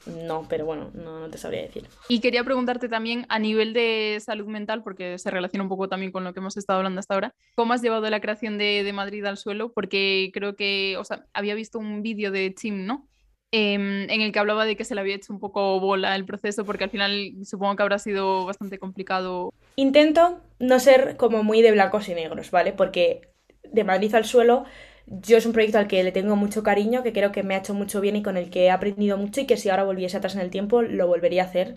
no, pero bueno, no, te sabría decir. Y quería preguntarte también a nivel de salud mental, porque se relaciona un poco también con lo que hemos estado hablando hasta ahora, ¿cómo has llevado la creación de, de Madrid al suelo? Porque creo que, o sea, había visto un vídeo de Tim, ¿no? Em, en el que hablaba de que se le había hecho un poco bola el proceso, porque al final supongo que habrá sido bastante complicado. Intento no ser como muy de blancos y negros, ¿vale? Porque de Madrid al suelo yo es un proyecto al que le tengo mucho cariño, que creo que me ha hecho mucho bien y con el que he aprendido mucho y que si ahora volviese atrás en el tiempo lo volvería a hacer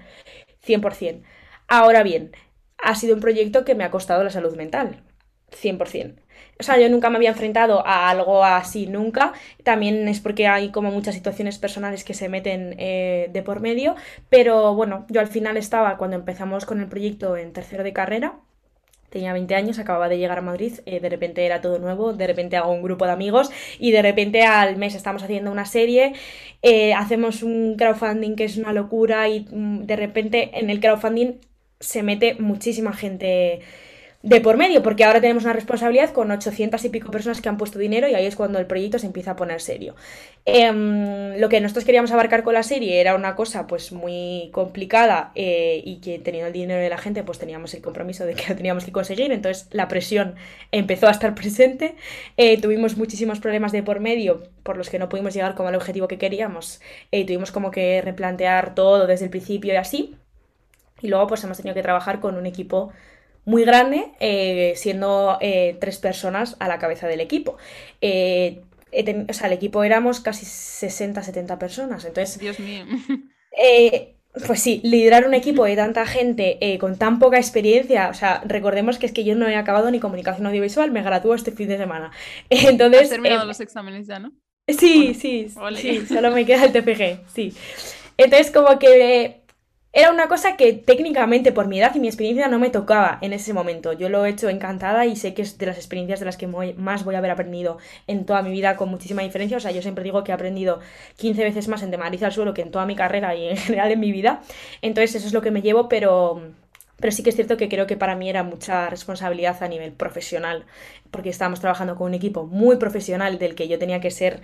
100%. Ahora bien, ha sido un proyecto que me ha costado la salud mental, 100%. O sea, yo nunca me había enfrentado a algo así, nunca. También es porque hay como muchas situaciones personales que se meten eh, de por medio. Pero bueno, yo al final estaba, cuando empezamos con el proyecto en tercero de carrera, tenía 20 años, acababa de llegar a Madrid, eh, de repente era todo nuevo, de repente hago un grupo de amigos y de repente al mes estamos haciendo una serie, eh, hacemos un crowdfunding que es una locura y mm, de repente en el crowdfunding se mete muchísima gente de por medio, porque ahora tenemos una responsabilidad con 800 y pico personas que han puesto dinero y ahí es cuando el proyecto se empieza a poner serio. Em, lo que nosotros queríamos abarcar con la serie era una cosa pues muy complicada eh, y que teniendo el dinero de la gente pues teníamos el compromiso de que lo teníamos que conseguir, entonces la presión empezó a estar presente, eh, tuvimos muchísimos problemas de por medio por los que no pudimos llegar como al objetivo que queríamos, eh, tuvimos como que replantear todo desde el principio y así, y luego pues hemos tenido que trabajar con un equipo muy grande, eh, siendo eh, tres personas a la cabeza del equipo. Eh, o sea, el equipo éramos casi 60, 70 personas. Entonces, Dios mío. pues sí, liderar un equipo de tanta gente con tan poca experiencia, o sea, recordemos que es que yo no he acabado ni comunicación audiovisual, me gradúo este fin de semana. Entonces, Has terminado los exámenes ya, ¿no? Sí, sí, sí, solo me queda el TPG, sí. Entonces, como que era una cosa que técnicamente por mi edad y mi experiencia no me tocaba en ese momento. Yo lo he hecho encantada y sé que es de las experiencias de las que más voy a haber aprendido en toda mi vida con muchísima diferencia. O sea, yo siempre digo que he aprendido 15 veces más en de al suelo que en toda mi carrera y en general en mi vida. Entonces eso es lo que me llevo, pero... Pero sí que es cierto que creo que para mí era mucha responsabilidad a nivel profesional, porque estábamos trabajando con un equipo muy profesional del que yo tenía que ser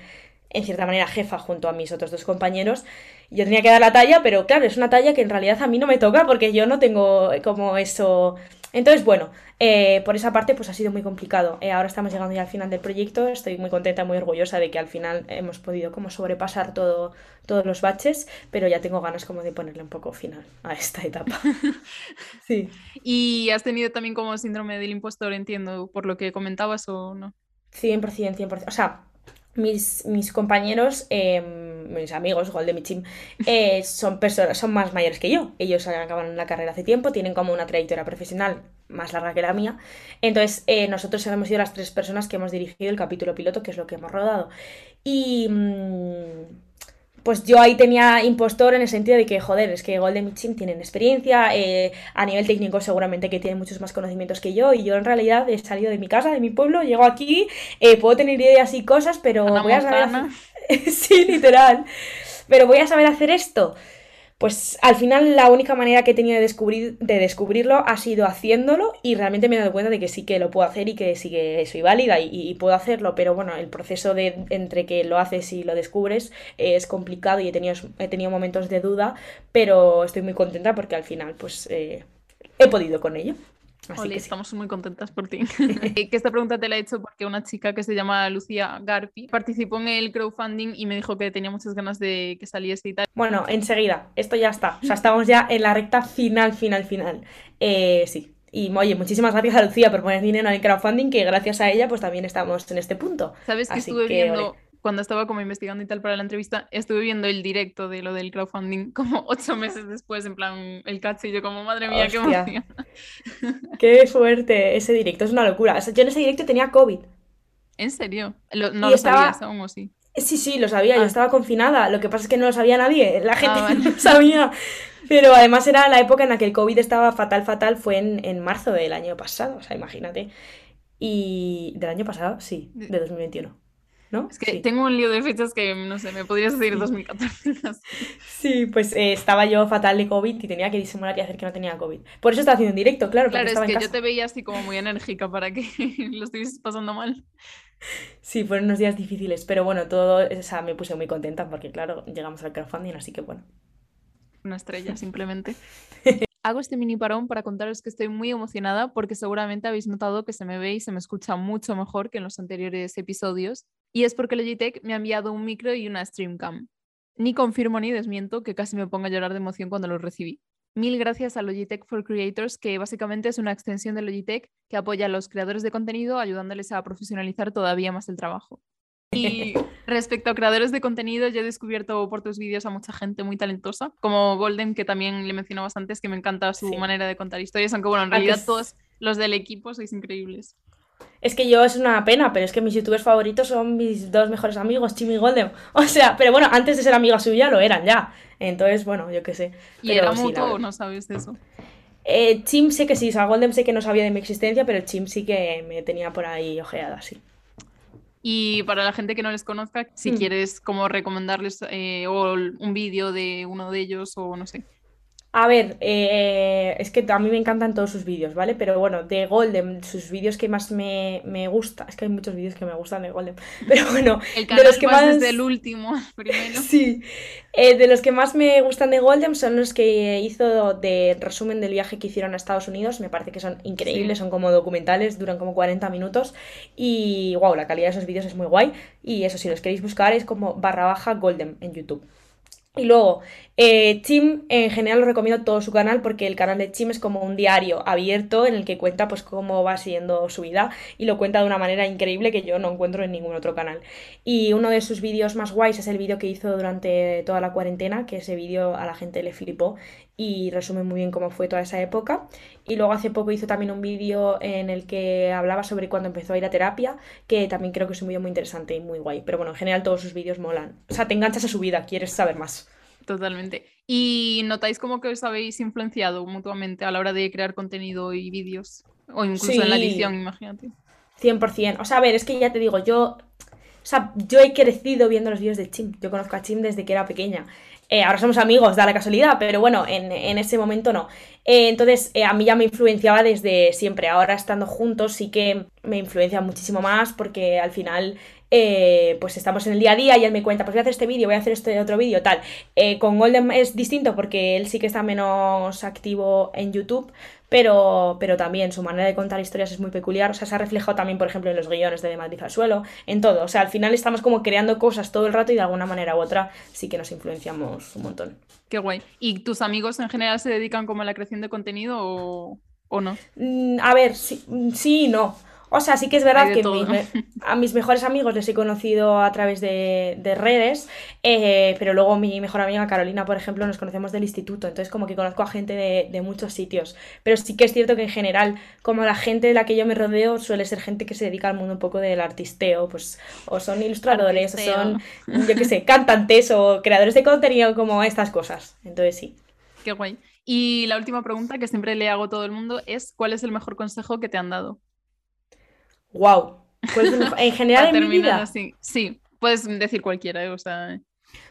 en cierta manera jefa junto a mis otros dos compañeros. Yo tenía que dar la talla, pero claro, es una talla que en realidad a mí no me toca porque yo no tengo como eso. Entonces, bueno, eh, por esa parte pues ha sido muy complicado. Eh, ahora estamos llegando ya al final del proyecto, estoy muy contenta, muy orgullosa de que al final hemos podido como sobrepasar todo, todos los baches, pero ya tengo ganas como de ponerle un poco final a esta etapa. sí. ¿Y has tenido también como síndrome del impostor, entiendo, por lo que comentabas o no? 100%, 100%. O sea, mis, mis compañeros, em, mis amigos, Gol de mi team, eh, son personas, son más mayores que yo. Ellos acaban la carrera hace tiempo, tienen como una trayectoria profesional más larga que la mía. Entonces, eh, nosotros hemos sido las tres personas que hemos dirigido el capítulo piloto, que es lo que hemos rodado. Y. Mm, pues yo ahí tenía impostor en el sentido de que, joder, es que Golden Team tienen experiencia, eh, a nivel técnico seguramente que tienen muchos más conocimientos que yo, y yo en realidad he salido de mi casa, de mi pueblo, llego aquí, eh, puedo tener ideas y cosas, pero voy a saber... sí, literal. Pero voy a saber hacer esto. Pues al final la única manera que he tenido de, descubrir, de descubrirlo ha sido haciéndolo y realmente me he dado cuenta de que sí que lo puedo hacer y que sí que soy válida y, puedo hacerlo, pero bueno, el proceso de entre que lo haces y lo descubres es complicado y he tenido, he tenido momentos de duda, pero estoy muy contenta porque al final pues eh, he podido con ello. Así que estamos muy contentas por ti. Eh, que esta pregunta te la he hecho porque una chica que se llama Lucía Garpi participó en el crowdfunding y me dijo que tenía muchas ganas de que saliese y tal. Bueno, enseguida, esto ya está. O sea, estamos ya en la recta final, final, final. Eh, sí. Y oye, muchísimas gracias a Lucía por poner dinero en el crowdfunding, que gracias a ella pues también estamos en este punto. ¿Sabes que estuve viendo cuando estaba como investigando y tal para la entrevista, estuve viendo el directo de lo del crowdfunding como ocho meses después, en plan el catch y yo como, madre mía, qué emoción. Qué fuerte, ese directo, es una locura. yo en ese directo tenía COVID. ¿En serio? ¿No lo sabías aún o sí? Sí, sí, lo sabía, yo ah. estaba confinada, lo que pasa es que no lo sabía nadie, la gente ah, no lo sabía. Pero además era la época en la que el COVID estaba fatal, fatal, fue en, en marzo del año pasado, o sea, imagínate. Y del año pasado, sí, de 2021. ¿No? Es que tengo un lío de fechas que, no sé, me podrías decir 2014. sí, pues eh, estaba yo fatal de COVID y tenía que disimular y hacer que no tenía COVID. Por eso estaba haciendo un directo, claro. Claro, es que yo te veía así como muy enérgica para que lo estuvieses pasando mal. Sí, fueron unos días difíciles, pero bueno, todo, o sea, me puse muy contenta porque, claro, llegamos al crowdfunding, así que bueno. Una estrella, simplemente. Hago este mini parón para contaros que estoy muy emocionada porque seguramente habéis notado que se me ve y se me escucha mucho mejor que en los anteriores episodios y es porque Logitech me ha enviado un micro y una Streamcam. Ni confirmo ni desmiento que casi me ponga a llorar de emoción cuando lo recibí. Mil gracias a Logitech for Creators, que básicamente es una extensión de Logitech que apoya a los creadores de contenido ayudándoles a profesionalizar todavía más el trabajo. Y respecto a creadores de contenido, yo he descubierto por tus vídeos a mucha gente muy talentosa, como Golden, que también le mencionabas antes, que me encanta su manera de contar historias, aunque bueno, en realidad todos los del equipo sois increíbles. Es que yo es una pena, pero es que mis youtubers favoritos son mis dos mejores amigos, Chim y Golden. O sea, pero bueno, antes de ser amiga suya lo eran ya. Entonces, bueno, yo qué sé. ¿Y era mutuo o no sabes eso? Eh, Chim sé que sí, o sea, Golden sé que no sabía de mi existencia, pero Chim sí que me tenía por ahí ojeada, sí. Y para la gente que no les conozca, si mm. quieres como recomendarles eh, o un vídeo de uno de ellos o no sé. A ver, eh, es que a mí me encantan todos sus vídeos, ¿vale? Pero bueno, de Golden, sus vídeos que más me, me gusta, es que hay muchos vídeos que me gustan de Golden, pero bueno, el de los que más... desde el último, primero. Sí, eh, de los que más me gustan de Golden son los que hizo de resumen del viaje que hicieron a Estados Unidos, me parece que son increíbles, son como documentales, duran como 40 minutos y wow, la calidad de esos vídeos es muy guay y eso si los queréis buscar es como barra baja Golden en YouTube. Y luego, eh, Chim en general lo recomiendo todo su canal porque el canal de Chim es como un diario abierto en el que cuenta pues cómo va siendo su vida y lo cuenta de una manera increíble que yo no encuentro en ningún otro canal. Y uno de sus vídeos más guays es el vídeo que hizo durante toda la cuarentena, que ese vídeo a la gente le flipó y resume muy bien cómo fue toda esa época. Y luego hace poco hizo también un vídeo en el que hablaba sobre cuando empezó a ir a terapia, que también creo que es un vídeo muy interesante y muy guay. Pero bueno, en general todos sus vídeos molan. O sea, te enganchas a su vida, quieres saber más. Totalmente. ¿Y notáis como que os habéis influenciado mutuamente a la hora de crear contenido y vídeos? O incluso en la edición, imagínate. 100%. O sea, a ver, es que ya te digo, yo. O sea, yo he crecido viendo los vídeos de Chim. Yo conozco a Chim desde que era pequeña. Eh, ahora somos amigos, da la casualidad, pero bueno, en, en ese momento no. Eh, entonces, eh, a mí ya me influenciaba desde siempre. Ahora estando juntos sí que me influencia muchísimo más porque al final, eh, pues estamos en el día a día y él me cuenta, pues voy a hacer este vídeo, voy a hacer este otro vídeo, tal. Eh, con Golden es distinto porque él sí que está menos activo en YouTube, pero, pero también su manera de contar historias es muy peculiar. O sea, se ha reflejado también, por ejemplo, en los guiones de De Madrid al Suelo, en todo. O sea, al final estamos como creando cosas todo el rato y de alguna manera u otra sí que nos influenciamos un montón. Qué guay. ¿Y tus amigos en general se dedican como a la creación de contenido o, o no? Mm, A ver, sí, mm, sí y no. O sea, sí que es verdad que a mis mejores amigos les he conocido a través de, de redes, eh, pero luego mi mejor amiga Carolina, por ejemplo, nos conocemos del instituto, entonces como que conozco a gente de, de muchos sitios. Pero sí que es cierto que en general, como la gente de la que yo me rodeo suele ser gente que se dedica al mundo un poco del artisteo, pues o son ilustradores, Artisteo. o son, yo qué sé, cantantes o creadores de contenido, como estas cosas. Entonces sí. Qué guay. Y la última pregunta que siempre le hago a todo el mundo es ¿cuál es el mejor consejo que te han dado? Wow. en general en mi vida. así. Sí, puedes decir cualquiera, o sea,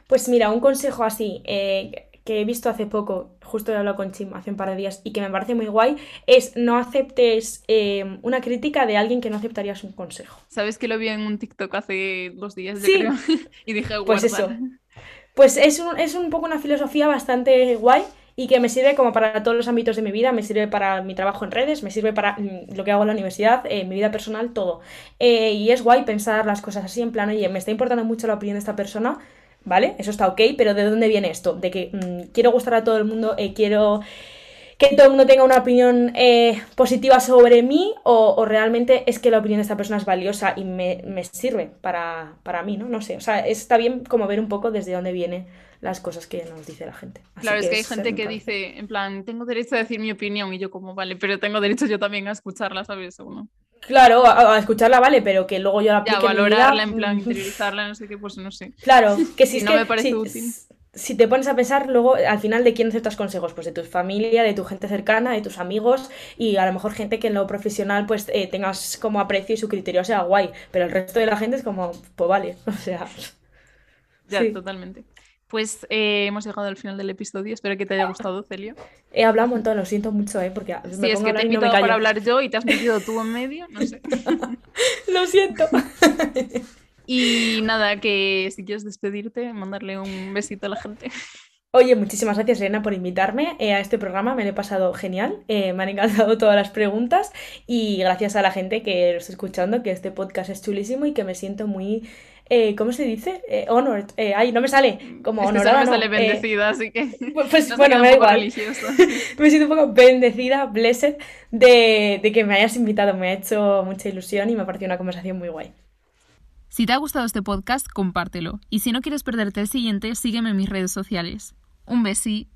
Pues mira, un consejo así eh, que he visto hace poco, justo he hablado con Chim hace un par de días y que me parece muy guay, es no aceptes eh, una crítica de alguien que no aceptarías un consejo. sabes que lo vi en un TikTok hace dos días, yo creo, y dije, Pues eso. Pues es un, es un poco una filosofía bastante guay y que me sirve como para todos los ámbitos de mi vida, me sirve para mi trabajo en redes, me sirve para mm, lo que hago en la universidad, eh, mi vida personal, todo. Eh, y es guay pensar las cosas así en plan, oye, me está importando mucho la opinión de esta persona, ¿vale? Eso está ok, pero ¿de dónde viene esto? De que mm, quiero gustar a todo el mundo, eh, quiero que todo el mundo tenga una opinión eh, positiva sobre mí o, o realmente es que la opinión de esta persona es valiosa y me, me sirve para, para mí, ¿no? No sé, o sea, está bien como ver un poco desde dónde vienen las cosas que nos dice la gente. Así Claro, es que hay gente que dice, en plan, tengo derecho a decir mi opinión, y yo como, vale, pero tengo derecho yo también a escucharla, ¿sabes? O no. Claro, a, a escucharla vale, pero que luego yo la Ya, aplique en vida, valorarla, en plan, mm, interiorizarla, no sé qué, pues no sé. Claro, que Si si es no que me parece si, útil. Si te pones a pensar luego al final de quién aceptas consejos, pues de tu familia, de tu gente cercana, de tus amigos y a lo mejor gente que en lo profesional pues eh, tengas como aprecio y su criterio sea guay, pero el resto de la gente es como, pues vale, o sea, Ya, Sí. totalmente. Pues eh, hemos llegado al final del episodio, espero que te haya gustado, Celio. he hablado un montón, lo siento mucho, ¿eh? porque me Sí, es pongo que a te he no invitado para hablar yo y te has metido tú en medio, no sé. Lo siento. Y nada, que si quieres despedirte, mandarle un besito a la gente. Oye, muchísimas gracias, Elena, por invitarme eh, a este programa. Me lo he pasado genial. eh, me han encantado todas las preguntas. Y gracias a la gente que lo está escuchando, que este podcast es chulísimo y que me siento muy. eh, ¿cómo se dice? Honored. Eh, ay, no me sale. Como Es honorada. solo me no, sale bendecida, así que pues pues, no bueno, me da igual. Me siento un poco bendecida, blessed, de, de que me hayas invitado. Me ha hecho mucha ilusión y me ha parecido una conversación muy guay. Si te ha gustado este podcast, compártelo. Y si no quieres perderte el siguiente, sígueme en mis redes sociales. Un besi.